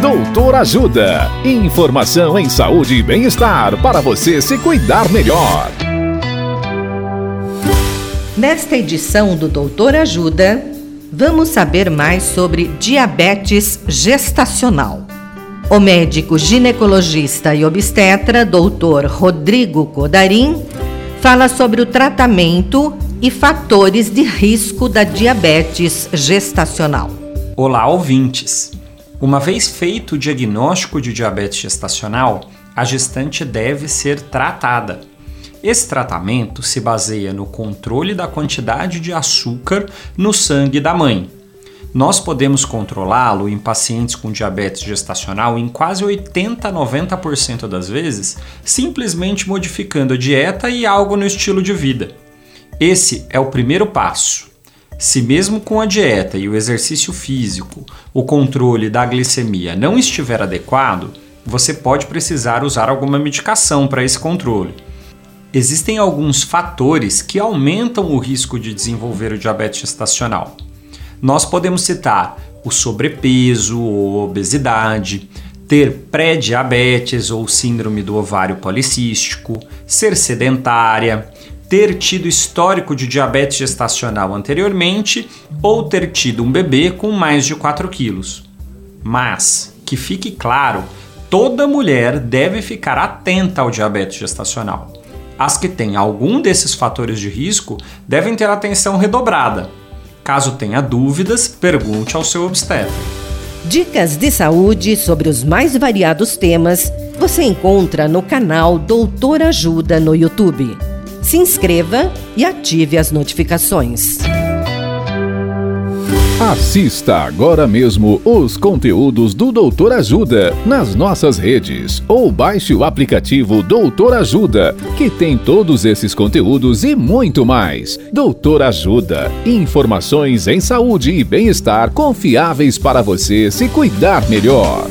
Doutor Ajuda. Informação em saúde e bem-estar para você se cuidar melhor. Nesta edição do Doutor Ajuda, vamos saber mais sobre diabetes gestacional. O médico ginecologista e obstetra, doutor Rodrigo Codarim, fala sobre o tratamento e fatores de risco da diabetes gestacional. Olá, ouvintes! Uma vez feito o diagnóstico de diabetes gestacional, a gestante deve ser tratada. Esse tratamento se baseia no controle da quantidade de açúcar no sangue da mãe. Nós podemos controlá-lo em pacientes com diabetes gestacional em quase 80 a 90% das vezes, simplesmente modificando a dieta e algo no estilo de vida. Esse é o primeiro passo. Se mesmo com a dieta e o exercício físico, o controle da glicemia não estiver adequado, você pode precisar usar alguma medicação para esse controle. Existem alguns fatores que aumentam o risco de desenvolver o diabetes gestacional. Nós podemos citar o sobrepeso ou obesidade, ter pré-diabetes ou síndrome do ovário policístico, ser sedentária, ter tido histórico de diabetes gestacional anteriormente ou ter tido um bebê com mais de 4 quilos. Mas, que fique claro, toda mulher deve ficar atenta ao diabetes gestacional. As que têm algum desses fatores de risco devem ter atenção redobrada. Caso tenha dúvidas, pergunte ao seu obstetra. Dicas de saúde sobre os mais variados temas você encontra no canal Doutor Ajuda no YouTube. Se inscreva e ative as notificações. Assista agora mesmo os conteúdos do Doutor Ajuda nas nossas redes ou baixe o aplicativo Doutor Ajuda, que tem todos esses conteúdos e muito mais. Doutor Ajuda, informações em saúde e bem-estar confiáveis para você se cuidar melhor.